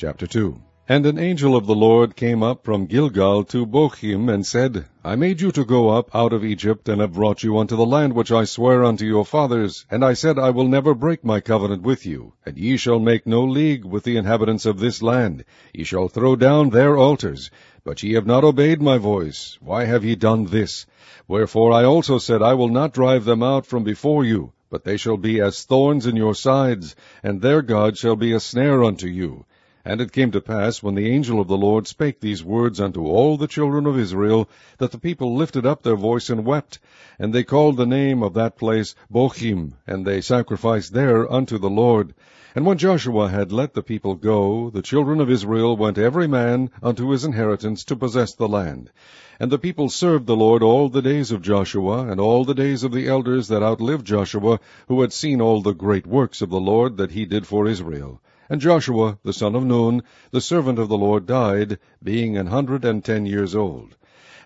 Chapter 2 And an angel of the Lord came up from Gilgal to Bochim, and said, I made you to go up out of Egypt, and have brought you unto the land which I sware unto your fathers. And I said, I will never break my covenant with you, and ye shall make no league with the inhabitants of this land. Ye shall throw down their altars. But ye have not obeyed my voice. Why have ye done this? Wherefore I also said, I will not drive them out from before you, but they shall be as thorns in your sides, and their God shall be a snare unto you. And it came to pass, when the angel of the Lord spake these words unto all the children of Israel, that the people lifted up their voice and wept. And they called the name of that place Bochim, and they sacrificed there unto the Lord. And when Joshua had let the people go, the children of Israel went every man unto his inheritance to possess the land. And the people served the Lord all the days of Joshua, and all the days of the elders that outlived Joshua, who had seen all the great works of the Lord that he did for Israel. And Joshua, the son of Nun, the servant of the Lord, died, being an hundred and ten years old.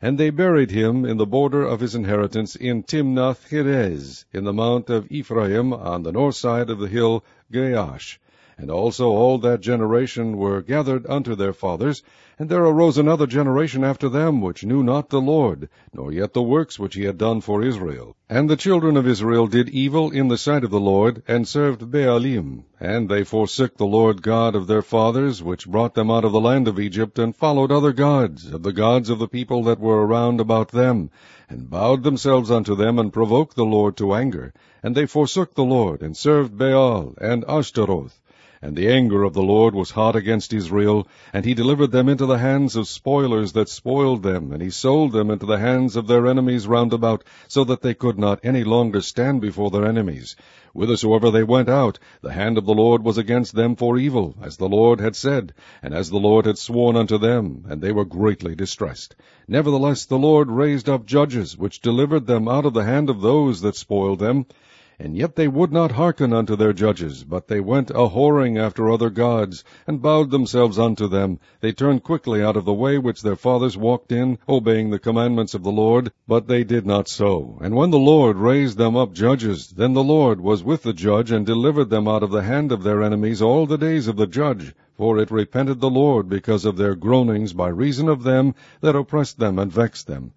And they buried him in the border of his inheritance in Timnath Heres, in the mount of Ephraim, on the north side of the hill Gaash. And also all that generation were gathered unto their fathers, and there arose another generation after them, which knew not the Lord, nor yet the works which he had done for Israel. And the children of Israel did evil in the sight of the Lord, and served Baalim. And they forsook the Lord God of their fathers, which brought them out of the land of Egypt, and followed other gods, of the gods of the people that were around about them, and bowed themselves unto them, and provoked the Lord to anger. And they forsook the Lord, and served Baal and Ashtaroth. And the anger of the Lord was hot against Israel, and he delivered them into the hands of spoilers that spoiled them, and he sold them into the hands of their enemies round about, so that they could not any longer stand before their enemies. Whithersoever they went out, the hand of the Lord was against them for evil, as the Lord had said, and as the Lord had sworn unto them, and they were greatly distressed. Nevertheless the Lord raised up judges, which delivered them out of the hand of those that spoiled them. And yet they would not hearken unto their judges, but they went a whoring after other gods, and bowed themselves unto them. They turned quickly out of the way which their fathers walked in, obeying the commandments of the Lord, but they did not so. And when the Lord raised them up judges, then the Lord was with the judge, and delivered them out of the hand of their enemies all the days of the judge. For it repented the Lord because of their groanings by reason of them that oppressed them and vexed them.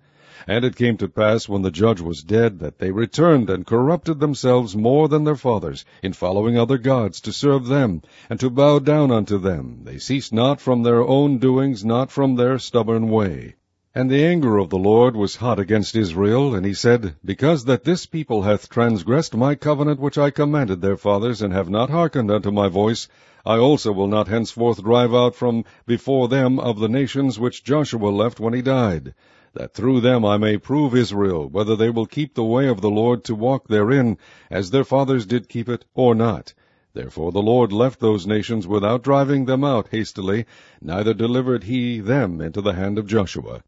And it came to pass, when the judge was dead, that they returned and corrupted themselves more than their fathers, in following other gods, to serve them, and to bow down unto them. They ceased not from their own doings, not from their stubborn way. And the anger of the Lord was hot against Israel, and he said, Because that this people hath transgressed my covenant which I commanded their fathers, and have not hearkened unto my voice, I also will not henceforth drive out from before them of the nations which Joshua left when he died that through them I may prove Israel, whether they will keep the way of the Lord to walk therein, as their fathers did keep it, or not. Therefore the Lord left those nations without driving them out hastily, neither delivered he them into the hand of Joshua.